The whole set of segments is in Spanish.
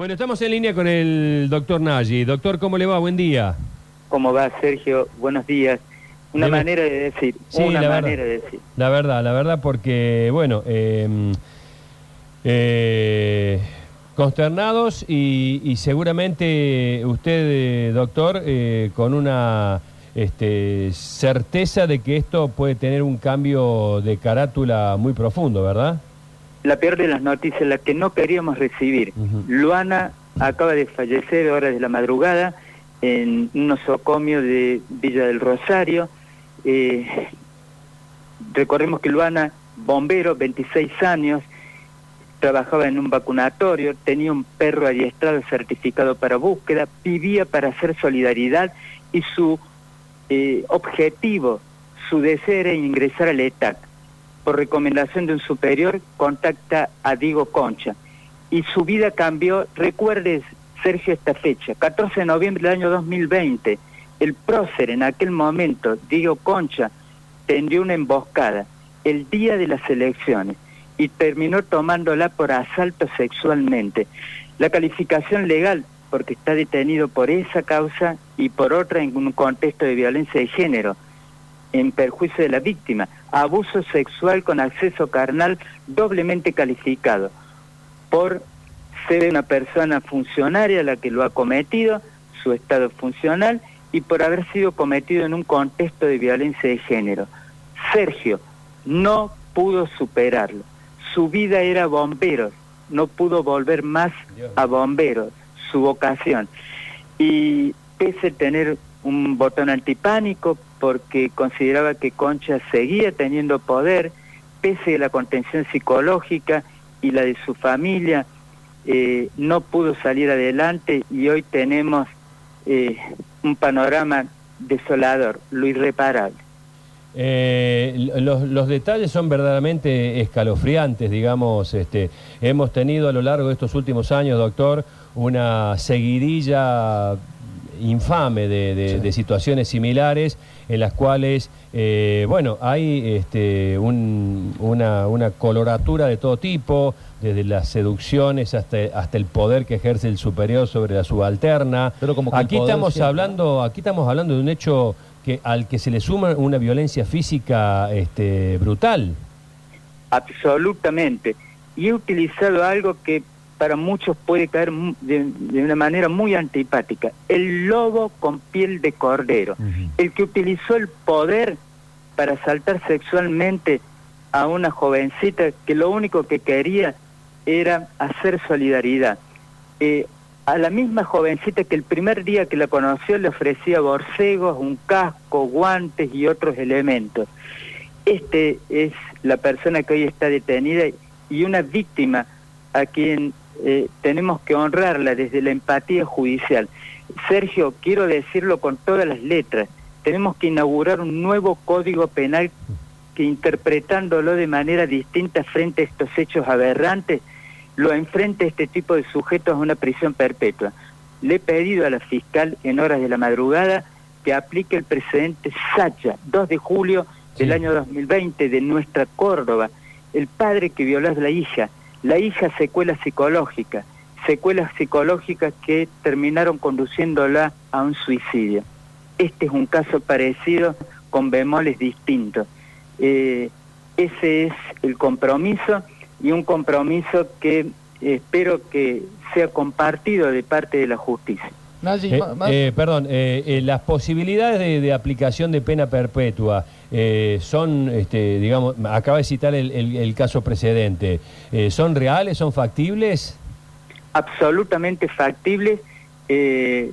Bueno, estamos en línea con el doctor Nagy. Doctor, ¿cómo le va? Buen día. ¿Cómo va, Sergio? Buenos días. Una manera de decir, Sí, una manera verdad. de decir. La verdad, la verdad, porque, bueno, eh, eh, consternados y, y seguramente usted, eh, doctor, eh, con una este, certeza de que esto puede tener un cambio de carátula muy profundo, ¿verdad? La peor de las noticias, la que no queríamos recibir. Luana acaba de fallecer a horas de la madrugada en un nosocomio de Villa del Rosario. Eh, recordemos que Luana, bombero, 26 años, trabajaba en un vacunatorio, tenía un perro adiestrado certificado para búsqueda, vivía para hacer solidaridad y su eh, objetivo, su deseo era ingresar al ETAC. Por recomendación de un superior, contacta a Diego Concha. Y su vida cambió, recuerdes, Sergio, esta fecha, 14 de noviembre del año 2020, el prócer en aquel momento, Diego Concha, tendió una emboscada el día de las elecciones y terminó tomándola por asalto sexualmente. La calificación legal, porque está detenido por esa causa y por otra en un contexto de violencia de género, en perjuicio de la víctima, abuso sexual con acceso carnal doblemente calificado por ser una persona funcionaria la que lo ha cometido, su estado funcional, y por haber sido cometido en un contexto de violencia de género. Sergio no pudo superarlo. Su vida era bomberos, no pudo volver más a bomberos, su vocación. Y pese a tener un botón antipánico, porque consideraba que Concha seguía teniendo poder, pese a la contención psicológica y la de su familia, eh, no pudo salir adelante y hoy tenemos eh, un panorama desolador, lo irreparable. Eh, los, los detalles son verdaderamente escalofriantes, digamos. Este, hemos tenido a lo largo de estos últimos años, doctor, una seguidilla infame de, de- de situaciones similares en las cuales, eh, bueno, hay este, un- una, una coloratura de todo tipo, desde las seducciones hasta, hasta el poder que ejerce el superior sobre la subalterna. Pero como aquí estamos siempre, hablando, aquí estamos hablando de un hecho que al que se le suma una violencia física este, brutal. Absolutamente. Y he utilizado algo que para muchos puede caer de, de una manera muy antipática, el lobo con piel de cordero, el que utilizó el poder para saltar sexualmente a una jovencita que lo único que quería era hacer solidaridad. Eh, a la misma jovencita que el primer día que la conoció le ofrecía borcegos, un casco, guantes y otros elementos. Este es la persona que hoy está detenida y una víctima a quien eh, tenemos que honrarla desde la empatía judicial. Sergio, quiero decirlo con todas las letras, tenemos que inaugurar un nuevo código penal que interpretándolo de manera distinta frente a estos hechos aberrantes, lo enfrente a este tipo de sujetos a una prisión perpetua. Le he pedido a la fiscal en horas de la madrugada que aplique el precedente Sacha, 2 de julio del Sí. año 2020 de nuestra Córdoba, el padre que violó a la hija, la hija secuelas psicológicas, secuelas psicológicas que terminaron conduciéndola a un suicidio. Este es un caso parecido con bemoles distintos. Eh, ese es el compromiso y un compromiso que espero que sea compartido de parte de la justicia. Nayi, Eh, eh, perdón, eh, eh, las posibilidades de, de aplicación de pena perpetua eh, son, este, digamos, acaba de citar el, el- el caso precedente, eh, ¿son reales, son factibles? absolutamente factible. eh,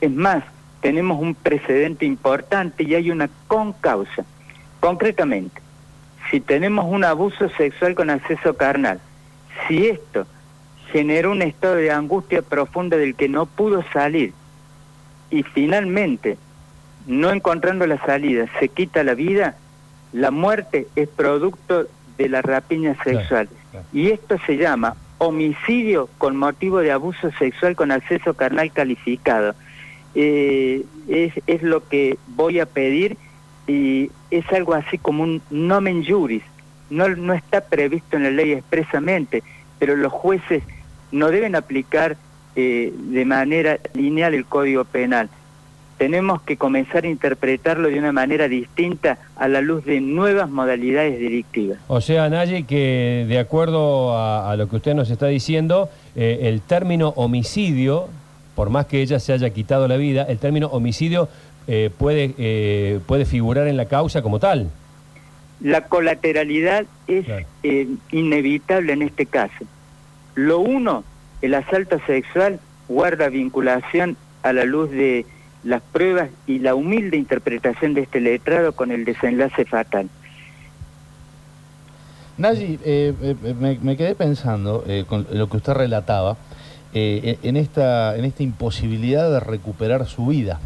es más, tenemos un precedente importante y hay una concausa. Concretamente, si tenemos un abuso sexual con acceso carnal, si esto generó un estado de angustia profunda del que no pudo salir y finalmente, no encontrando la salida, se quita la vida, la muerte es producto de la rapiña Claro, sexual. claro. Y esto se llama homicidio con motivo de abuso sexual con acceso carnal calificado. Eh, es, es lo que voy a pedir y es algo así como un nomen juris. No, no está previsto en la ley expresamente, pero los jueces no deben aplicar eh, de manera lineal el Código Penal. Tenemos que comenzar a interpretarlo de una manera distinta a la luz de nuevas modalidades delictivas. O sea, Naye, que de acuerdo a, lo que usted nos está diciendo, eh, el término homicidio, por más que ella se haya quitado la vida, el término homicidio eh, puede, puede figurar en la causa como tal. La colateralidad es inevitable en este caso. Lo uno, el asalto sexual guarda vinculación a la luz de las pruebas y la humilde interpretación de este letrado con el desenlace fatal. Nayi, eh, eh, me, quedé pensando eh, con lo que usted relataba, en, esta, en esta imposibilidad de recuperar su vida.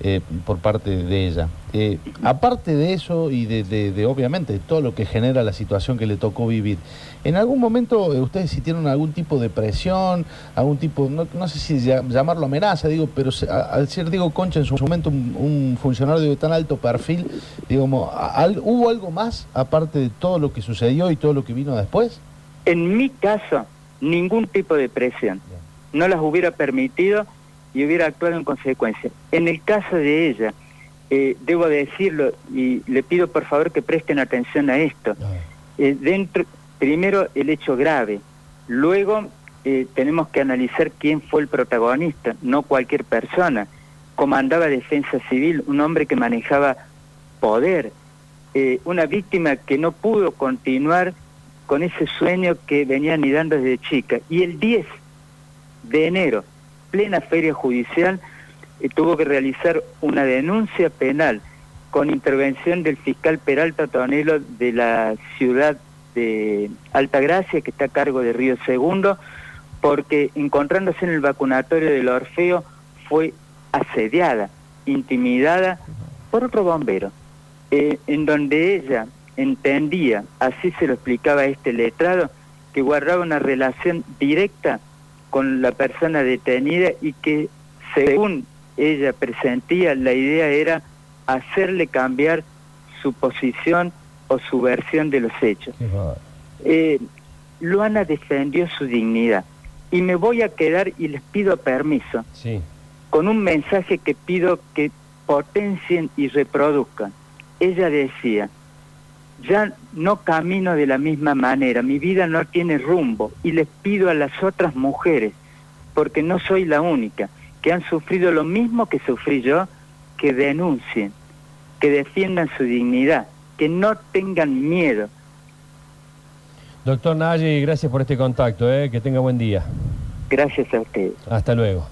Eh, por parte de ella. Eh, aparte de eso y de, obviamente todo lo que genera la situación que le tocó vivir, ¿en algún momento eh, ustedes sintieron algún tipo de presión, algún tipo, no, sé si llamarlo amenaza, digo, pero al ser Diego Concha en su momento un, funcionario de tan alto perfil, digamos, ¿hubo algo más aparte de todo lo que sucedió y todo lo que vino después? En mi caso, ningún tipo de presión. No las hubiera permitido y hubiera actuado en consecuencia. En el caso de ella, eh, debo decirlo y le pido por favor que presten atención a esto. Eh, dentro, primero el hecho grave, luego eh, tenemos que analizar quién fue el protagonista, no cualquier persona. Comandaba Defensa Civil, un hombre que manejaba poder, una víctima que no pudo continuar con ese sueño que venía anidando desde chica. Y el 10 de enero plena feria judicial, eh, tuvo que realizar una denuncia penal con intervención del fiscal Peralta Tonelo de la ciudad de Altagracia, que está a cargo de Río Segundo, porque encontrándose en el vacunatorio del Orfeo fue asediada, intimidada por otro bombero, eh, en donde ella entendía, así se lo explicaba este letrado, que guardaba una relación directa con la persona detenida y que según ella presentía la idea era hacerle cambiar su posición o su versión de los hechos. Eh, Luana defendió su dignidad y me voy a quedar y les pido permiso con un mensaje que pido que potencien y reproduzcan. Ella decía, ya no camino de la misma manera, mi vida no tiene rumbo y les pido a las otras mujeres, porque no soy la única, que han sufrido lo mismo que sufrí yo, que denuncien, que defiendan su dignidad, que no tengan miedo. Doctor Naye, gracias por este contacto, ¿eh? que tenga buen día. Gracias a usted. Hasta luego.